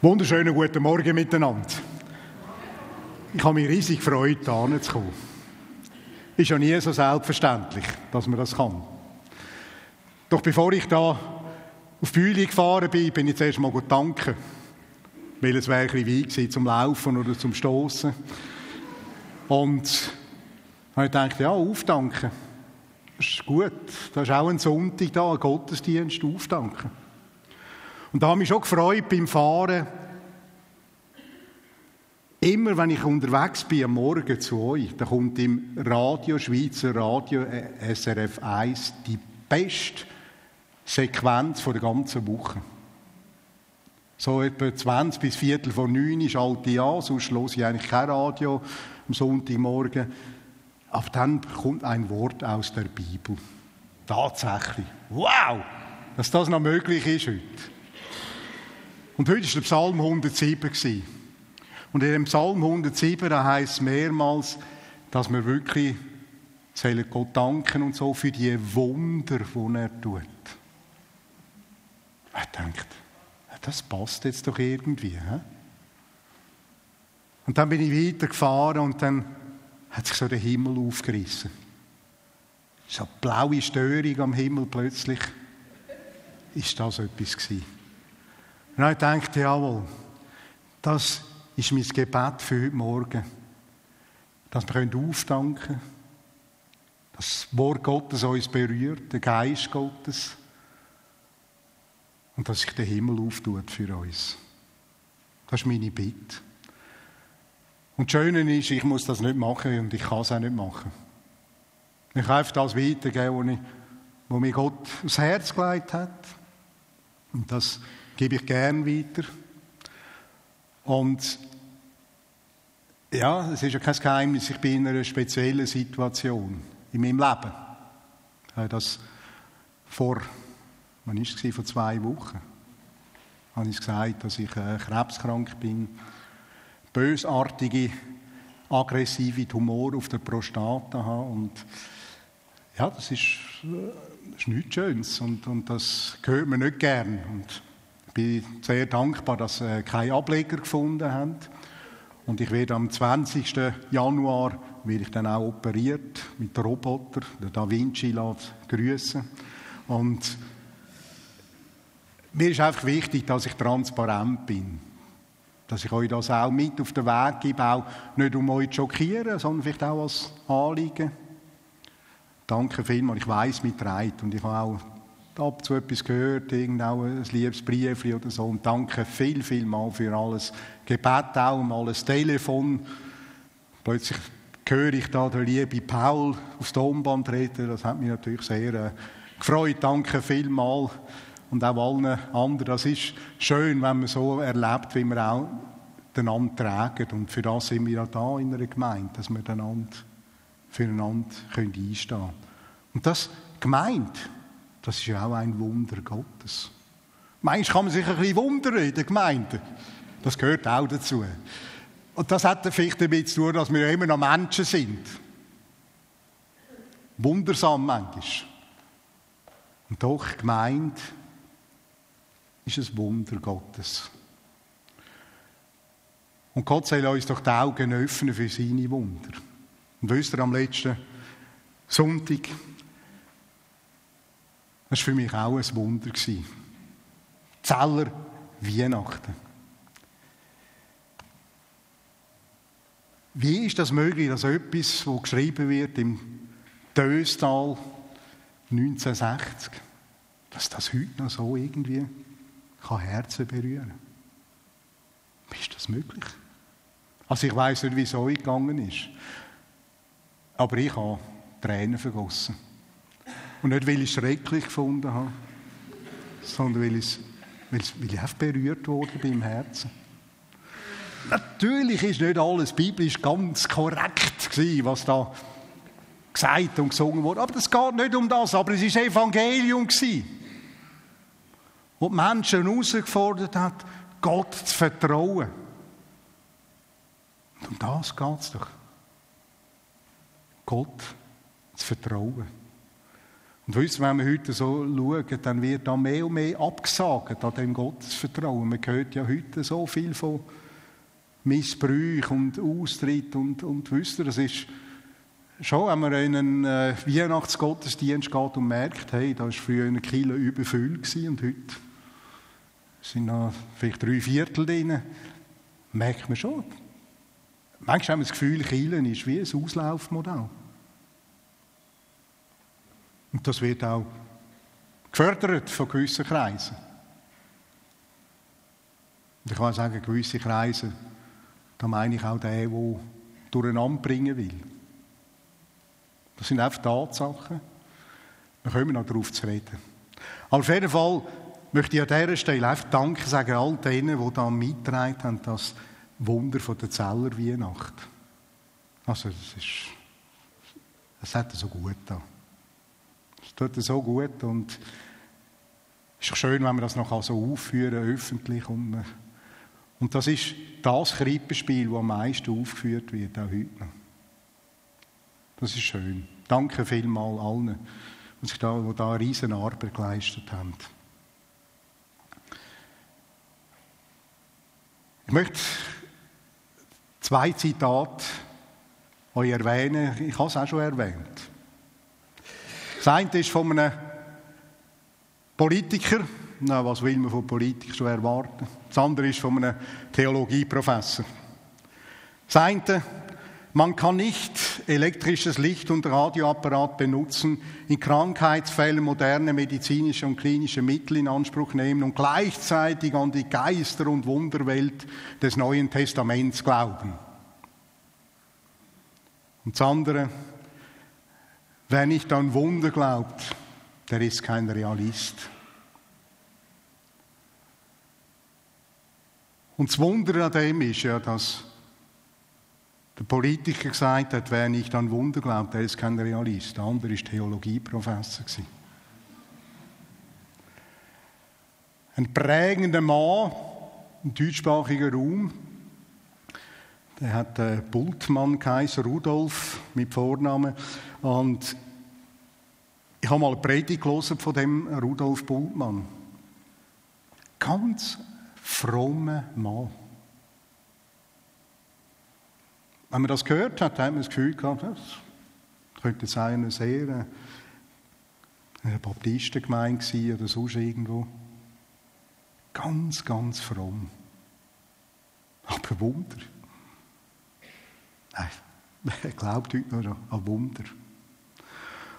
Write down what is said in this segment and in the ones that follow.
Wunderschönen guten Morgen miteinander. Ich habe mich riesig gefreut, hierher zu kommen. Ist ja nie so selbstverständlich, dass man das kann. Doch bevor ich da auf die Bühne gefahren bin, bin ich zuerst mal gut danken. Weil es wäre ein bisschen weit zum Laufen oder zum Stoßen. Und habe ich gedacht, ja, aufdanken. Das ist gut. Das ist auch ein Sonntag da, ein Gottesdienst, aufdanken. Und da habe ich mich schon gefreut beim Fahren. Immer wenn ich unterwegs bin am Morgen zu euch, da kommt im Radio, Schweizer Radio, äh, SRF 1, die beste Sequenz der ganzen Woche. So etwa 20 bis Viertel vor neun schalte ich an, sonst höre ich eigentlich kein Radio am Sonntagmorgen. Aber dann kommt ein Wort aus der Bibel. Tatsächlich. Wow! Dass das noch möglich ist heute. Und heute war der Psalm 107. Und in dem Psalm 107 da heißt es mehrmals, dass wir wirklich Gott danken und so für die Wunder, die er tut. Er denkt, das passt jetzt doch irgendwie. He? Und dann bin ich weitergefahren und dann hat sich so der Himmel aufgerissen. So eine blaue Störung am Himmel plötzlich. Ist das etwas gewesen? Und ich dachte, jawohl, das ist mein Gebet für heute Morgen. Dass wir aufdanken können, dass das Wort Gottes uns berührt, der Geist Gottes. Und dass sich der Himmel auftut für uns. Das ist meine Bitte. Und das Schöne ist, ich muss das nicht machen und ich kann es auch nicht machen. Ich kann das weitergeben, was mir Gott aufs Herz gelegt hat. Und das gebe ich gern weiter. Und ja, es ist ja kein Geheimnis, ich bin in einer speziellen Situation in meinem Leben. Ich habe das vor, wann war es? Vor zwei Wochen. Habe ich gesagt, dass ich äh, krebskrank bin, bösartige, aggressive Tumor auf der Prostate habe und ja, das ist, äh, das ist nichts Schönes und, und das gehört mir nicht gern. Und bin sehr dankbar, dass sie keinen Ableger gefunden haben. Und ich werde am 20. Januar werde ich dann auch operiert mit dem Roboter, der Da Vinci lässt grüßen. Und mir ist einfach wichtig, dass ich transparent bin. Dass ich euch das auch mit auf den Weg gebe, auch nicht um euch zu schockieren, sondern vielleicht auch als Anliegen. Danke vielmals, ich weiß, mit trägt und ich habe auch ab zu etwas gehört, irgendwo ein Liebesbrief oder so. Und danke viel, viel mal für alles. Gebet auch, mal ein Telefon. Plötzlich höre ich da den lieben Paul aufs Tonband reden. Das hat mich natürlich sehr äh, gefreut. Danke vielmal. Und auch allen anderen. Das ist schön, wenn man so erlebt, wie wir auch einander tragen. Und für das sind wir ja da in einer Gemeinde, dass wir einander füreinander einstehen können. Und das Gemeinde, das ist ja auch ein Wunder Gottes. Manchmal kann man sich ein bisschen wundern in der Gemeinde. Das gehört auch dazu. Und das hat vielleicht damit zu tun, dass wir immer noch Menschen sind. Wundersam manchmal. Und doch, gemeint ist ein Wunder Gottes. Und Gott soll uns doch die Augen öffnen für seine Wunder. Und wisst ihr, am letzten Sonntag das war für mich auch ein Wunder. Zeller Weihnachten. Wie ist das möglich, dass etwas, das geschrieben wird im Döstal 1960, dass das heute noch so irgendwie kann Herzen berühren Wie ist das möglich? Also ich weiß nicht, wie es euch gegangen ist. Aber ich habe Tränen vergossen. Und nicht, weil ich es schrecklich gefunden habe, sondern weil, ich, weil, weil ich einfach berührt wurde beim Herzen. Natürlich ist nicht alles biblisch ganz korrekt gewesen, was da gesagt und gesungen wurde. Aber es geht nicht um das. Aber es war Evangelium gewesen, wo die Menschen herausgefordert hat, Gott zu vertrauen. Und um das geht es doch. Gott zu vertrauen. Und wisst wenn wir heute so schauen, dann wird da mehr und mehr abgesagt an dem Gottesvertrauen. Man hört ja heute so viel von Missbrauch und Austritt und, und wisst ihr, das ist schon, wenn man in einen äh, Weihnachtsgottesdienst geht und merkt, hey, da war früher eine Kille überfüllt und heute sind noch vielleicht drei Viertel drin, merkt man schon. Manchmal haben wir das Gefühl, Kielen ist wie ein Auslaufmodell. Und das wird auch gefördert von gewissen Kreisen. Und ich kann sagen, gewisse Kreise, da meine ich auch den, der durcheinander bringen will. Das sind einfach Tatsachen. Wir kommen noch darauf zu reden. Aber auf jeden Fall möchte ich an dieser Stelle einfach Danke sagen all denen, die da mitgetragen haben, das Wunder von der Zeller Weihnacht. Also, das ist, es hat so gut da. Tut so gut und es ist schön, wenn wir das noch so aufführen, öffentlich. Und, und das ist das Krippenspiel, das am meisten aufgeführt wird, auch heute noch. Das ist schön. Danke vielmals allen, die, sich da, die da eine riesen Arbeit geleistet haben. Ich möchte zwei Zitate euch erwähnen. Ich habe es auch schon erwähnt. Das eine ist von einem Politiker. Na, was will man von Politikern schon erwarten? Das andere ist von einem Theologieprofessor. Das eine man kann nicht elektrisches Licht und Radioapparat benutzen, in Krankheitsfällen moderne medizinische und klinische Mittel in Anspruch nehmen und gleichzeitig an die Geister- und Wunderwelt des Neuen Testaments glauben. Und das andere, wer nicht an Wunder glaubt, der ist kein Realist. Und das Wunder an dem ist ja, dass der Politiker gesagt hat, wer nicht an Wunder glaubt, der ist kein Realist. Der andere war Theologieprofessor. Ein prägender Mann im deutschsprachigen Raum. Der hat äh, Bultmann geheißen, Rudolf mit Vornamen. Und ich habe mal eine Predigt von dem Rudolf Bultmann. Ganz frommer Mann. Wenn man das gehört hat, hat man das Gefühl gehabt, das könnte sein, eine sehr eine Baptistengemeinde sein oder sonst irgendwo. Ganz, ganz fromm. Aber Wunder. Nein, er glaubt heute noch an Wunder.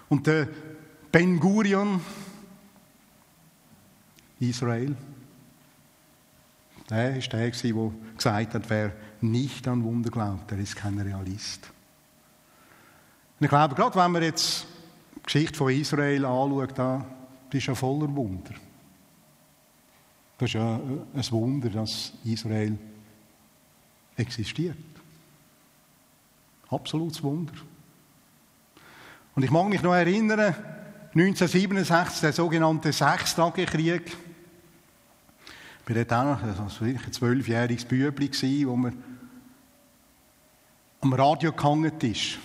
Und der Ben Gurion, Israel, der war der, der gesagt hat, wer nicht an Wunder glaubt, der ist kein Realist. Und ich glaube, gerade wenn man jetzt die Geschichte von Israel anschaut, da ist ja voller Wunder. Das ist ja ein Wunder, dass Israel existiert. Absolutes Wunder. Und ich mag mich noch erinnern, 1967, der sogenannte Sechstagekrieg. Ich war dort auch noch also ein zwölfjähriges Bübli, wo man am Radio gehangen ist.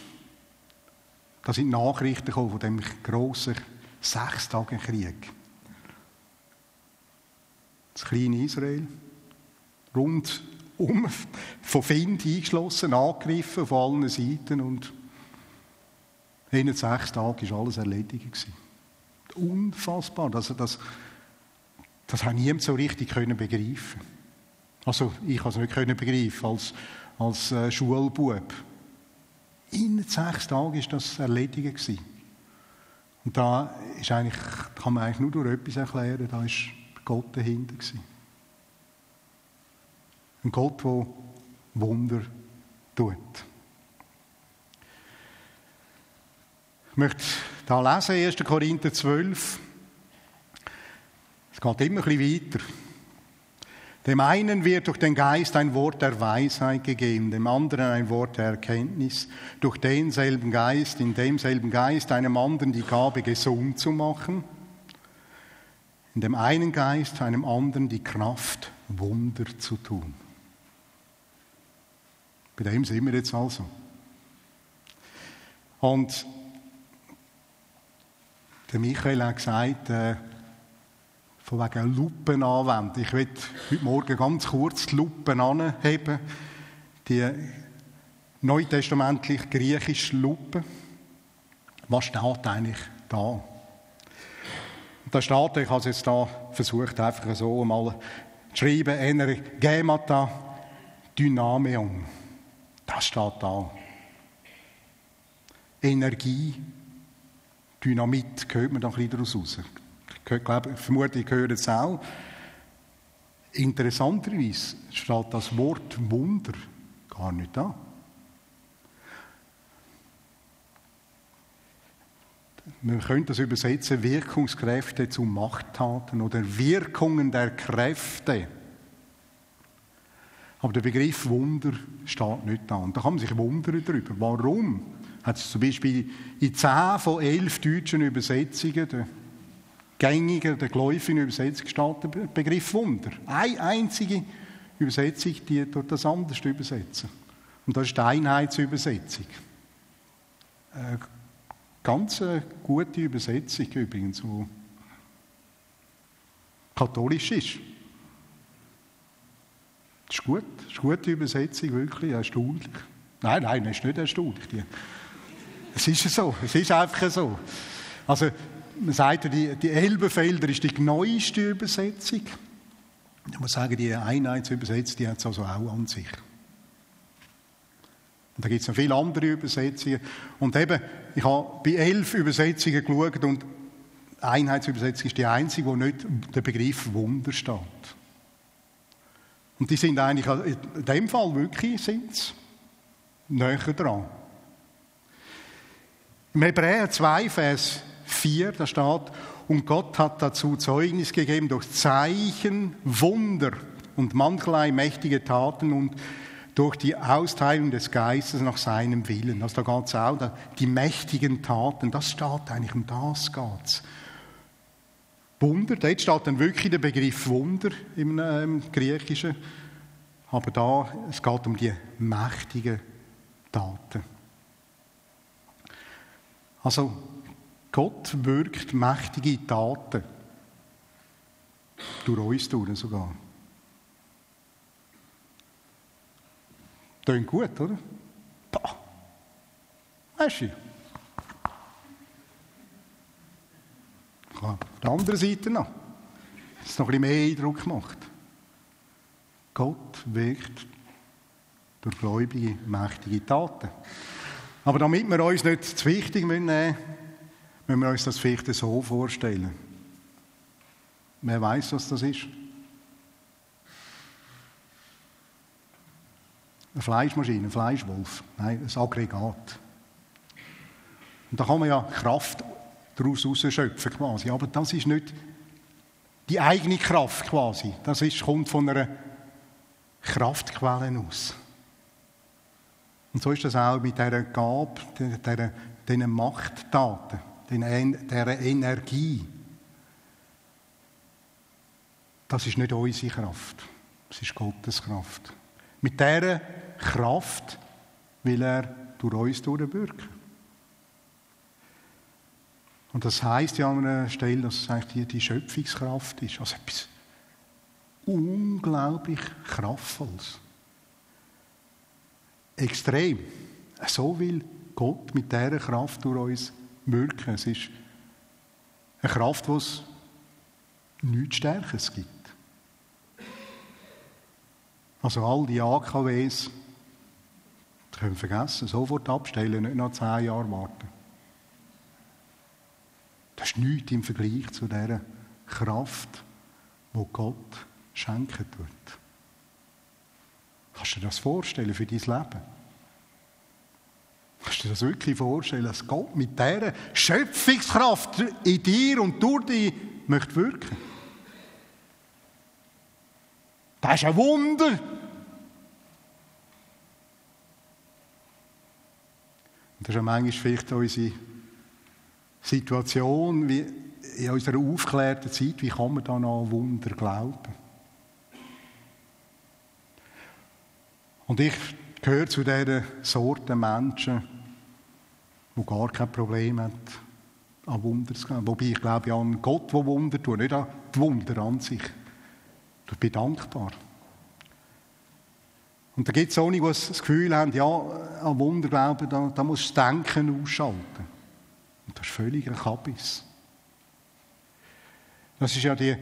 Da sind Nachrichten gekommen von dem grossen Sechstagekrieg. Das kleine Israel, rund um von Find eingeschlossen, angegriffen von allen Seiten und in sechs Tagen war alles erledigt. Unfassbar. Das, das, das hat niemand so richtig begreifen. Also ich konnte es nicht begreifen als, als äh, Schulbub. In sechs Tagen war das erledigt. Und da ist eigentlich, kann man eigentlich nur durch etwas erklären, da war Gott dahinter. Gewesen. Ein Gott, der Wunder tut. Ich möchte da lesen, 1. Korinther 12. Es geht immer ein bisschen weiter. Dem einen wird durch den Geist ein Wort der Weisheit gegeben, dem anderen ein Wort der Erkenntnis, durch denselben Geist, in demselben Geist einem anderen die Gabe gesund zu machen, in dem einen Geist einem anderen die Kraft, Wunder zu tun. Bei dem sind wir jetzt also. Und Der Michael hat gesagt, äh, von wegen Lupen anwenden. Ich will heute Morgen ganz kurz die Lupen anheben. Die neutestamentlich griechische Lupe. Was steht eigentlich da? Da steht, ich habe es jetzt da versucht, einfach so mal zu schreiben, Energemata Dynameon. Das steht da. Energie, Dynamit, gehört man da ein bisschen daraus raus. Ich glaube, vermutlich gehört es auch. Interessanterweise steht das Wort Wunder gar nicht da. Man könnte das übersetzen, Wirkungskräfte zu Machttaten oder Wirkungen der Kräfte. Aber der Begriff Wunder steht nicht da. Und da kann man sich wundern darüber. Warum? Hat es zum Beispiel in 10 von 11 deutschen Übersetzungen, der gängigen, der geläufigen Übersetzung, steht der Begriff Wunder. Eine einzige Übersetzung, die dort das anders übersetzen. Und das ist die Einheitsübersetzung. Eine ganz gute Übersetzung übrigens, die katholisch ist. Ist gut, ist eine gute Übersetzung, wirklich erstaunlich. Nein, nein, das ist nicht erstaunlich. Die, es ist so, es ist einfach so. Also, man sagt, die, die Elbenfelder ist die neueste Übersetzung. Ich muss sagen, die Einheitsübersetzung, die hat es also auch an sich. Und da gibt es noch viele andere Übersetzungen. Und eben, ich habe bei elf Übersetzungen geschaut und Einheitsübersetzung ist die einzige, wo nicht der Begriff Wunder steht. Und die sind eigentlich in dem Fall wirklich sind's näher dran. Im Hebräer 2, Vers 4, da steht, und Gott hat dazu Zeugnis gegeben durch Zeichen, Wunder und mancherlei mächtige Taten und durch die Austeilung des Geistes nach seinem Willen. Also da geht es auch, die mächtigen Taten, das steht eigentlich, um das geht Wunder, dort steht dann wirklich der Begriff Wunder im, äh, Griechischen, aber da, es geht um die mächtigen Taten. Also, Gott wirkt mächtige Taten. Durch uns durch sogar. Tönt gut, oder? Pah. Weißt du? Auf der anderen Seite noch. Ist noch ein bisschen mehr Eindruck gemacht. Gott wirkt durch gläubige, mächtige Taten. Aber damit wir uns nicht zu wichtig nehmen müssen, müssen wir uns das vielleicht so vorstellen. Wer weiß, was das ist? Eine Fleischmaschine, ein Fleischwolf, nein, ein Aggregat. Und da kann man ja Kraft daraus rausschöpfen quasi. Aber das ist nicht die eigene Kraft quasi. Das ist, kommt von einer Kraftquelle aus. Und so ist das auch mit dieser Gabe, dieser, diesen Machttaten, dieser Energie. Das ist nicht unsere Kraft, das ist Gottes Kraft. Mit dieser Kraft will er durch uns durchwirken. Und das heißt ja an einer Stelle, dass es eigentlich die Schöpfungskraft ist. Also etwas unglaublich Kraftvolles. Extrem. So will Gott mit dieser Kraft durch uns wirken. Es ist eine Kraft, die es nichts Stärkeres gibt. Also all die AKWs, das können wir vergessen, sofort abstellen, nicht noch zehn Jahre warten. Das ist nichts im Vergleich zu dieser Kraft, wo Gott schenken wird. Kannst du dir das vorstellen für dein Leben? Kannst du dir das wirklich vorstellen, dass Gott mit dieser Schöpfungskraft in dir und durch dich möchte wirken? Das ist ein Wunder. das ist manchmal vielleicht unsere Situation wie in unserer aufgeklärten Zeit, wie kann man da noch an Wunder glauben? Und ich gehöre zu dieser Sorte Menschen, die gar kein Problem haben, an Wunder zu glauben. Wobei ich glaube ja an Gott, der Wunder tut, nicht an die Wunder an sich. Ich bin dankbar. Und da gibt es auch nicht, die das Gefühl haben, ja, an Wunder glauben, da, da muss das Denken ausschalten. Das ist ein Kabis. Das ist ja die,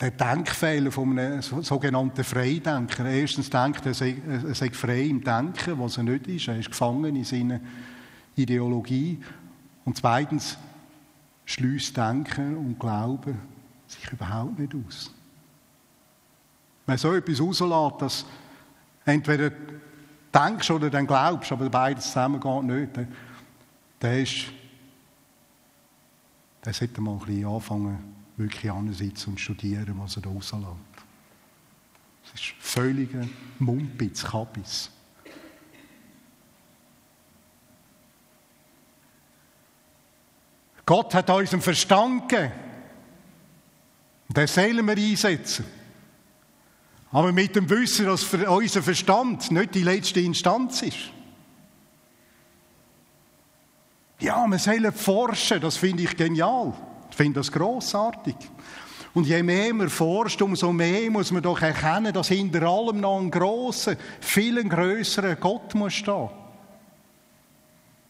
der Denkfehler von einem sogenannten Freidenker. Erstens denkt er, er sei frei im Denken, was er nicht ist. Er ist gefangen in seiner Ideologie. Und zweitens schließt Denken und Glauben sich überhaupt nicht aus. Wenn so etwas rauslässt, dass entweder denkst oder dann glaubst, aber beides zusammen geht nicht, dann ist, dann sollte man ein bisschen anfangen, wirklich ansitzen und studieren, was er da rauslässt. Das ist völliger Mumpitz, Kabis. Gott hat uns einen Verstand gegeben. Den sollen wir einsetzen. Aber mit dem Wissen, dass unser Verstand nicht die letzte Instanz ist. Ja, wir sollen forschen, das finde ich genial. Ich finde das großartig. Und je mehr man forscht, umso mehr muss man doch erkennen, dass hinter allem noch ein grosser, viel größerer Gott muss stehen.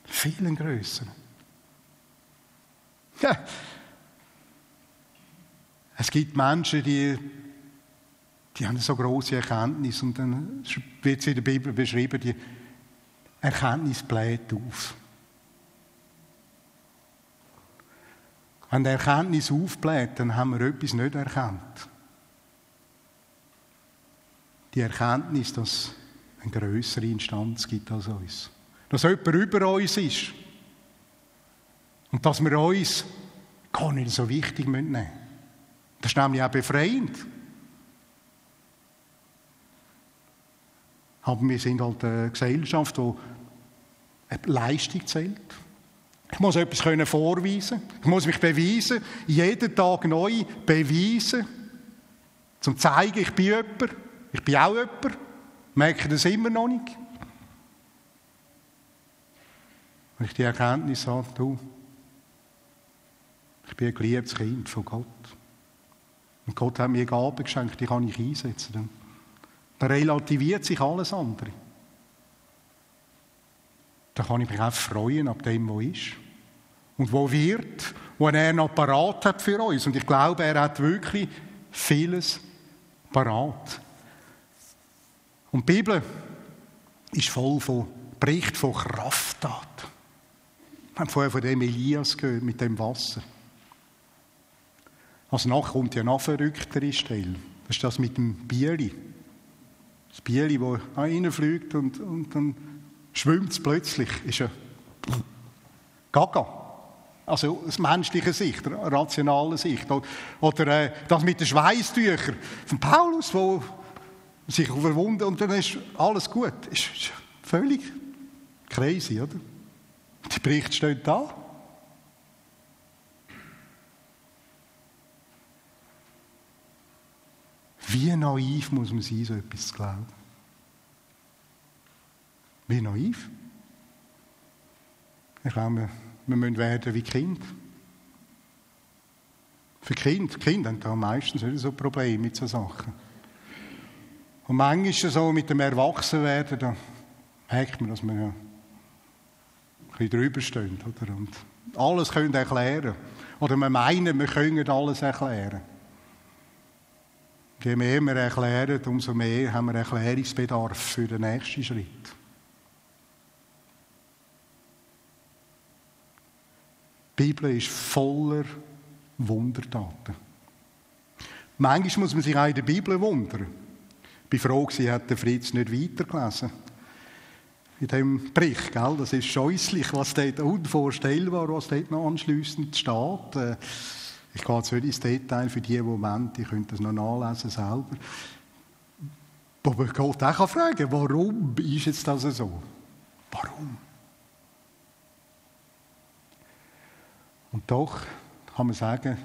Viel größer. Ja. Es gibt Menschen, die, die haben so große Erkenntnis und dann wird es in der Bibel beschrieben, die Erkenntnis bläht auf. Wenn die Erkenntnis aufbläht, dann haben wir etwas nicht erkannt. Die Erkenntnis, dass es eine größere Instanz gibt als uns. Dass jemand über uns ist. Und dass wir uns gar nicht so wichtig nehmen müssen. Das ist nämlich auch befreiend. Aber wir sind halt eine Gesellschaft, die eine Leistung zählt. Ich muss etwas können vorweisen. Ich muss mich beweisen. Jeden Tag neu beweisen. Zum zeigen, ich bin jemand. Ich bin auch jemand. Merke das immer noch nicht. Wenn ich die Erkenntnis habe, du, ich bin ein geliebtes Kind von Gott. Und Gott hat mir Gaben geschenkt, die kann ich einsetzen. Da relativiert sich alles andere. Da kann ich mich auch freuen ab dem, was ist. Und wo wird, wo er noch parat hat für uns. Und ich glaube, er hat wirklich vieles parat. Und die Bibel ist voll von Bericht von Krafttat. Wir haben vorher von dem Elias gehört, mit dem Wasser. Also nachher kommt ja noch verrücktere Stelle. Das ist das mit dem Bieli. Das Bieli, das reinfliegt und, und dann schwimmt es plötzlich. Ist ja Gaga. Also aus menschlicher Sicht, rationaler Sicht. Oder äh, das mit den Schweißtüchern von Paulus, wo sich überwunden und dann ist alles gut. Ist völlig crazy, oder? Der Bericht steht da. Wie naiv muss man sein, so etwas zu glauben? Wie naiv? Ich glaube, wir müssen werden wie Kind. Für Kind, Kinder haben da meistens so Probleme mit solchen Sachen. Und manchmal ist es so, mit dem Erwachsenwerden, da merkt man, dass wir ja ein bisschen drüber stehen. Oder? Und alles können erklären. Oder wir meinen, wir können alles erklären. Je mehr wir erklären, umso mehr haben wir Erklärungsbedarf für den nächsten Schritt. Die Bibel ist voller Wundertaten. Manchmal muss man sich auch in der Bibel wundern. Ich war froh, hat der Fritz nicht weitergelesen. In dem Bericht, gell? das ist scheußlich, was dort unvorstellbar, was dort noch anschliessend steht. Äh, ich gehe jetzt nicht ins Detail für die, die wollen, die können das noch nachlesen selber. Aber Gott auch fragen warum ist jetzt das so? Warum? Und doch kann man sagen,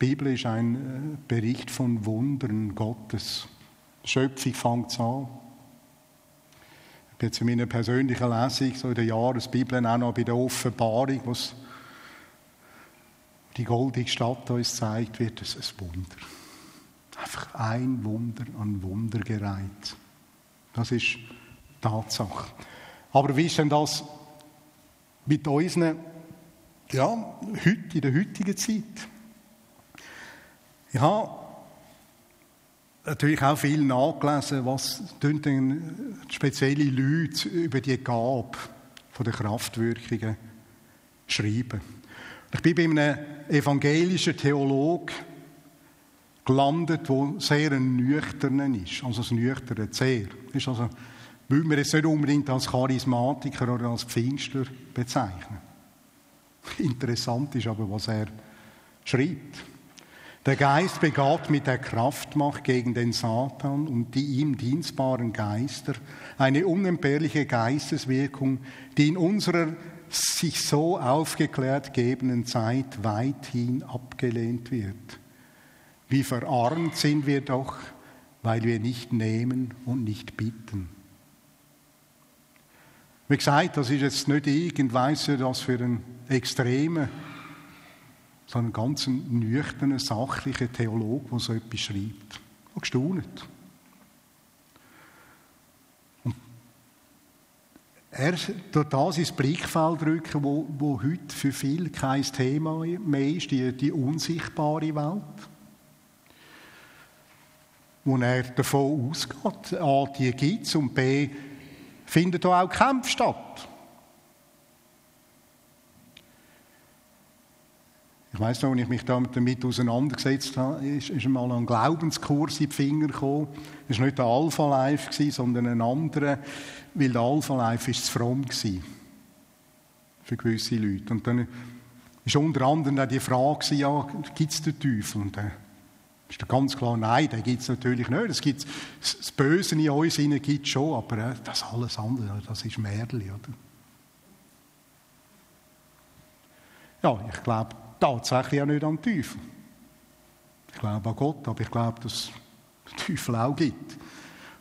die Bibel ist ein äh, Bericht von Wundern Gottes. Die Schöpfung fängt an. Ich bin zu meiner persönlichen Lesung, so in der Jahresbibel, auch noch bei der Offenbarung, was die goldige Stadt uns zeigt, wird es ein Wunder. Einfach ein Wunder an Wunder gereiht. Das ist Tatsache. Aber wie ist denn das mit unseren, ja, heute, in der heutigen Zeit? Ich habe natürlich auch viel nachgelesen, was denn spezielle Leute über die Gabe der Kraftwirkungen schreiben. Ich bin bei einem evangelischen Theologen gelandet, der sehr ein nüchterner ist. Also ein nüchterner sehr. Ist also, will man jetzt nicht unbedingt als Charismatiker oder als Pfingstler bezeichnen. Interessant ist aber, was er schreibt. Der Geist begabt mit der Kraftmacht gegen den Satan und die ihm dienstbaren Geister eine unentbehrliche Geisteswirkung, die in unserer sich so aufgeklärt gebenden Zeit weithin abgelehnt wird. Wie verarmt sind wir doch, weil wir nicht nehmen und nicht bitten. Wie gesagt, das ist jetzt nicht irgend, weiss ich, was für ein extremer, sondern ganz ein nüchterner, sachlicher Theologe, der so etwas schreibt. Und gestaunet. er durch das ins Blickfeld rücken, wo, wo heute für viele kein Thema mehr ist, die, die unsichtbare Welt. Wo er davon ausgeht, A, die gibt es und B, findet da auch Kämpfe statt. Ich weiss noch, als ich mich damit auseinandergesetzt habe, ist, ist mal ein Glaubenskurs in die Finger gekommen. Es war nicht der Alpha Life, sondern ein anderer, weil der Alpha Life ist zu fromm war. Für gewisse Leute. Und dann war unter anderem auch die Frage, ja, gibt es den Teufel? Und dann ist ganz klar, nein, den gibt es natürlich nicht. Es gibt, das Böse in uns gibt es schon, aber äh, das alles andere, das ist Märchen, oder? Ja, ich glaube, tatsächlich auch nicht an den Teufel. Ich glaube an Gott, aber ich glaube, dass es den Teufel auch gibt.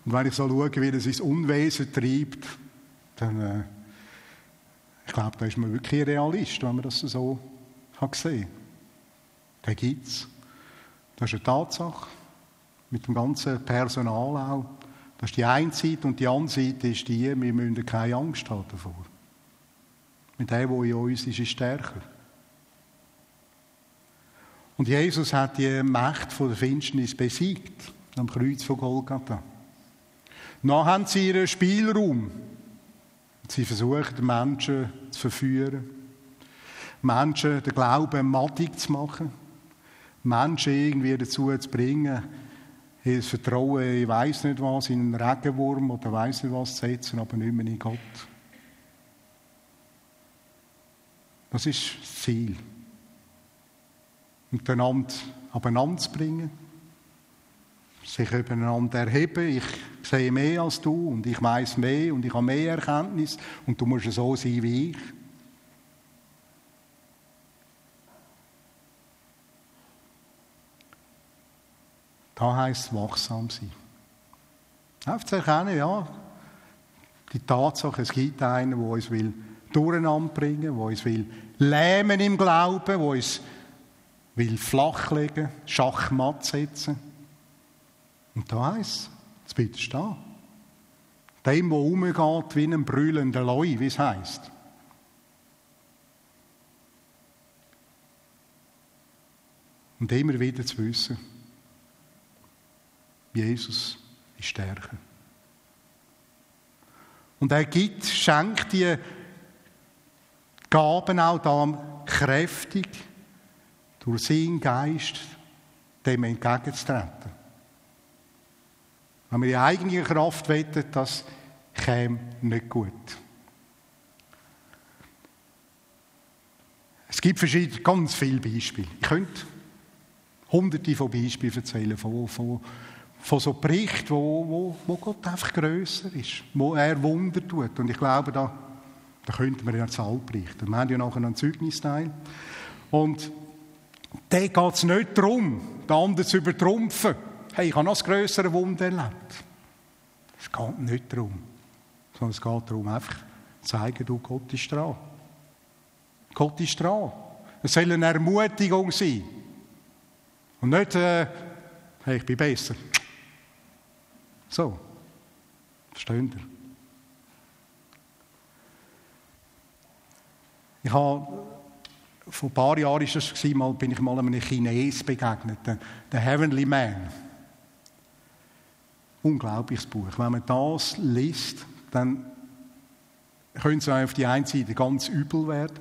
Und wenn ich so schaue, wie er sein Unwesen treibt, dann, äh, ich glaube, da ist man wirklich Realist, wenn man das so kann sehen kann. Den gibt es. Das ist eine Tatsache. Mit dem ganzen Personal auch. Das ist die eine Seite und die andere Seite ist die, wir müssen keine Angst haben davor. Mit dem, der in uns ist, ist stärker. Und Jesus hat die Macht von der Finsternis besiegt am Kreuz von Golgatha. Dann haben sie ihren Spielraum. Sie versuchen, Menschen zu verführen, Menschen den Glauben mattig zu machen, Menschen irgendwie dazu zu bringen, ihr Vertrauen, ich weiß nicht was, in einen Regenwurm oder weiß nicht was zu setzen, aber nicht mehr in Gott. Das ist das Ziel miteinander abeinander zu bringen, sich übereinander erheben. Ich sehe mehr als du und ich weiß mehr und ich habe mehr Erkenntnis und du musst so sein wie ich. Da heißt es wachsam sein. Einfach zu erkennen, ja, die Tatsache, es gibt einen, der uns will durcheinander bringen, der uns will lähmen im Glauben, der uns will flachlegen, Schachmatt setzen. Und da heisst es, jetzt stehen. Dem, der umgeht wie ein brüllender Leu, wie es heisst. Und immer wieder zu wissen, Jesus ist stärker. Und er gibt, schenkt die Gaben auch da kräftig durch seinen Geist dem entgegenzutreten. Wenn wir die eigene Kraft wettet, das käme nicht gut. Es gibt verschiedene, ganz viele Beispiele. Ich könnte hunderte von Beispielen erzählen, von, von, von so Berichten, wo, wo, wo Gott einfach grösser ist, wo er Wunder tut. Und ich glaube, da, da könnte man ja Zahl berichten. Wir haben ja nachher einen Zeugnisteil. Und da geht es nicht darum, den anderen zu übertrumpfen. Hey, ich habe noch das grössere Wunder erlebt. Es geht nicht darum. Sondern es geht darum, einfach zu zeigen, du, Gott ist dran. Gott ist dran. Es soll eine Ermutigung sein. Und nicht, äh, hey, ich bin besser. So. Versteht ihr? Ich habe, vor ein paar Jahren ist das mal, bin ich mal einem Chines begegnet, der Heavenly Man. Unglaubliches Buch. Wenn man das liest, dann könnte es auf die einen Seite ganz übel werden.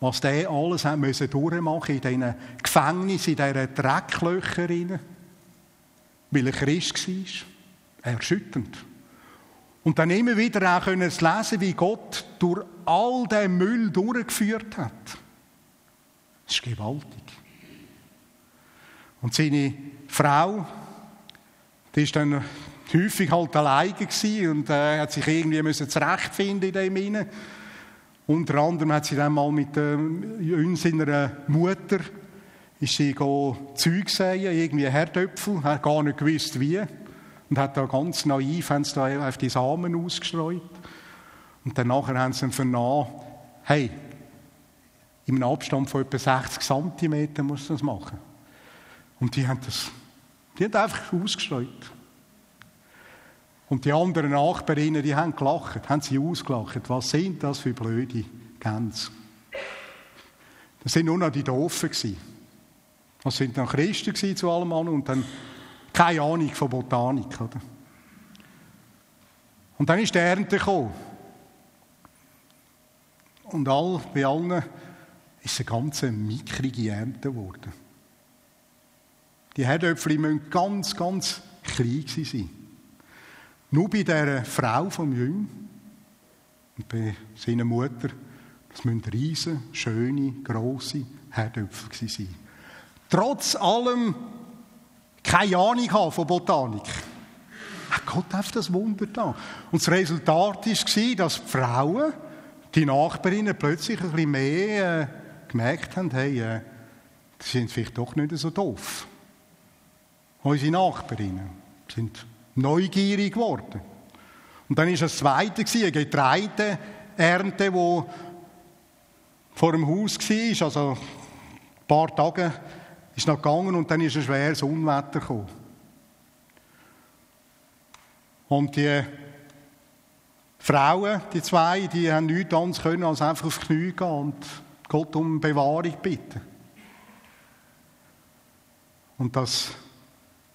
Was der alles hat müssen durchmachen in diesen Gefängnissen, in diesen Drecklöchern, weil er Christ war. Erschütternd. Und dann immer wieder auch können lesen, wie Gott durch all den Müll durchgeführt hat. Das ist gewaltig. Und seine Frau, die ist dann häufig halt alleine gewesen und äh, hat sich irgendwie müssen zurechtfinden in dem Inne. Unter anderem hat sie dann mal mit äh, uns seiner Mutter ist sie Zeug säen, irgendwie Herdöpfel, hat gar nicht gewusst wie und hat da ganz naiv haben sie da auf die Samen ausgestreut. Und dann nachher haben sie vernommen, hey, einem Abstand von etwa 60 cm muss das machen. Und die haben das, die haben einfach ausgestreut. Und die anderen Nachbarinnen, die haben gelacht, haben sie ausgelacht. Was sind das für blöde Gänse? Das sind nur noch die Doofen. Das sind dann Christen zu allem anderen und dann keine Ahnung von Botanik. Oder? Und dann ist die Ernte gekommen. Und all, bei allen ist eine ganz mickrige Ernte geworden. Die Herdöpfel müssen ganz, ganz klein sein. Nur bei dieser Frau vom Jüng und bei seiner Mutter, das müssen riesen, schöne, grosse Herdöpfel sein. Trotz allem keine Ahnung von Botanik. Gott hat das Wunder da. Und das Resultat war, dass die Frauen, die Nachbarinnen, plötzlich ein bisschen mehr äh, gemerkt haben, hey, äh, die sind vielleicht doch nicht so doof. Unsere Nachbarinnen sind neugierig geworden. Und dann war das zweite, eine Getreideernte, die vor dem Haus war, also ein paar Tage ist noch gegangen und dann ist ein schweres Unwetter gekommen. Und die Frauen, die zwei, die haben nichts anderes können, als einfach auf die Knie gehen und Gott um Bewahrung bitten. Und das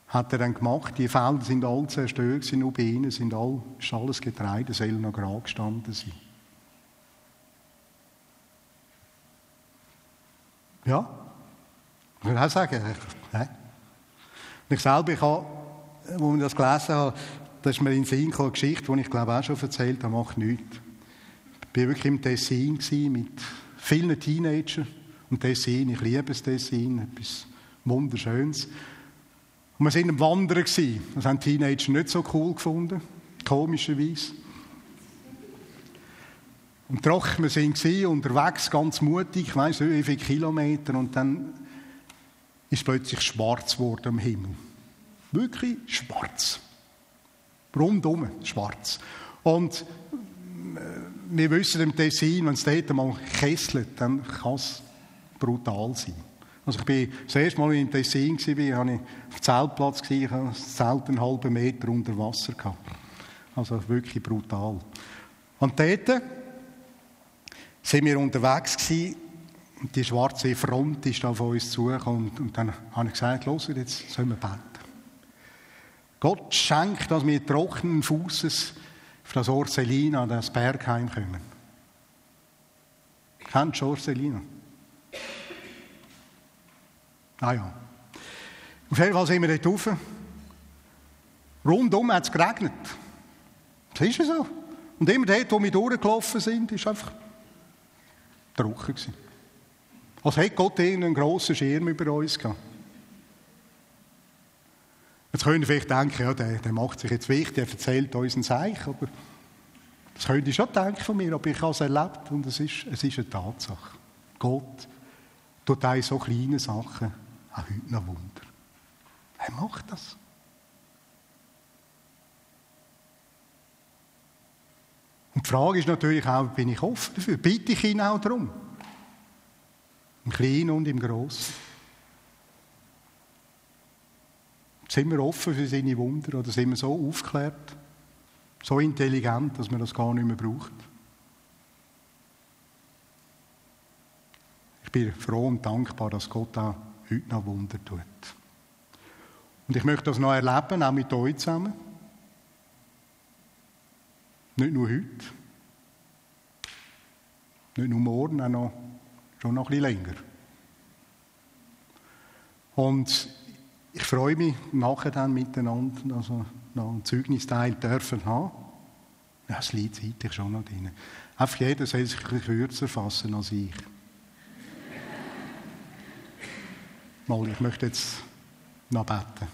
hat er dann gemacht. Die Felder sind alle zerstört, sind nur bei ihnen sind all, ist alles Getreide, soll noch gerade gestanden sein. Ja, ich würde auch sagen, nein. Ich selber, ich habe, als ich das gelesen habe, das ist mir in den Sinn eine Geschichte, die ich glaube auch schon erzählt habe, macht nichts. Ich war wirklich im Tessin mit vielen Teenagern. Und Tessin, ich liebe das Tessin, etwas Wunderschönes. Und wir waren am Wandern. Das haben die Teenager nicht so cool gefunden, komischerweise. Und trocken, wir waren unterwegs, ganz mutig, ich weiss nicht wie viele Kilometer. Und dann ist plötzlich schwarz geworden am Himmel. Wirklich schwarz. Rundum schwarz. Und äh, wir wissen im Tessin, wenn es dort mal kesselt, dann kann es brutal sein. Also ich bin das erste Mal im Tessin war, habe ich auf dem Zeltplatz ich hatte das Zelt einen halben Meter unter Wasser. Also wirklich brutal. Und dort sind wir unterwegs die schwarze Front ist auf uns zugekommen. Und, dann habe ich gesagt, los, jetzt sollen wir beten. Gott schenkt, dass wir trockenen Fußes auf das Orselina, das Bergheim kommen. Kennst du Orselina? Ah ja. Auf jeden Fall sind wir dort rauf. Rundum hat es geregnet. Das ist ja so. Und immer dort, wo wir durchgelaufen sind, war einfach trocken. Als hätte Gott einen grossen Schirm über uns gehabt. Jetzt könnt ihr vielleicht denken, ja, der, der macht sich jetzt wichtig, er erzählt uns ein Seich, aber das könnt ihr schon denken von mir, aber ich habe es erlebt und es ist, es ist eine Tatsache. Gott tut auch so kleine Sachen auch heute noch Wunder. Er macht das. Und die Frage ist natürlich auch, bin ich offen dafür? Bitte ich ihn auch darum? Im Kleinen und im Großen. Sind wir offen für seine Wunder oder sind wir so aufgeklärt, so intelligent, dass man das gar nicht mehr braucht? Ich bin froh und dankbar, dass Gott auch heute noch Wunder tut. Und ich möchte das noch erleben, auch mit euch zusammen. Nicht nur heute, nicht nur morgen, auch noch, schon noch ein bisschen länger. Und ich freue mich nachher dann miteinander, also noch einen Zeugnisteil dürfen haben. Ja, das Lied ich schon noch drin. Einfach jeder soll sich ein kürzer fassen als ich. Mal, ich möchte jetzt noch beten.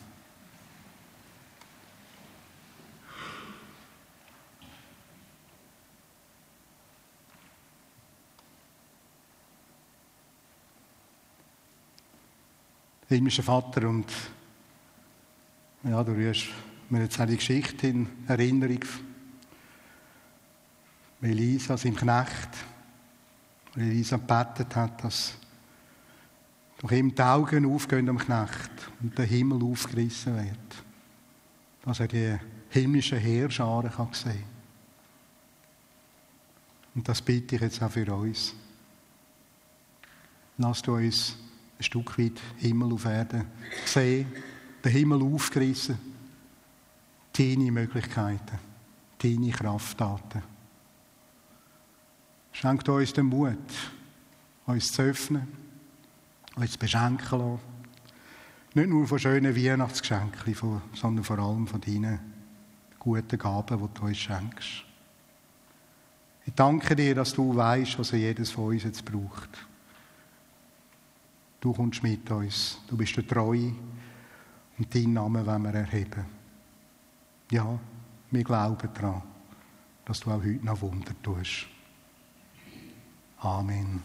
Himmlischer Vater und ja, du rührst mir jetzt die Geschichte in Erinnerung. Elisa, seinem Knecht, Elisa gebetet hat, dass durch ihm die Augen aufgehen am Knecht und der Himmel aufgerissen wird. Dass er die himmlische Heerscharen kann sehen Und das bitte ich jetzt auch für uns. Lass du uns ein Stück weit Himmel auf Erde sehen, den Himmel aufgerissen, deine Möglichkeiten, deine Krafttaten. Schenkt uns den Mut, uns zu öffnen, uns zu beschenken lassen. Nicht nur von schönen Weihnachtsgeschenken, sondern vor allem von deinen guten Gaben, die du uns schenkst. Ich danke dir, dass du weißt, was jedes von uns jetzt braucht. Du kommst mit uns. Du bist der Treu. Und deinen Namen wollen wir erheben. Ja, wir glauben daran, dass du auch heute noch Wunder tust. Amen.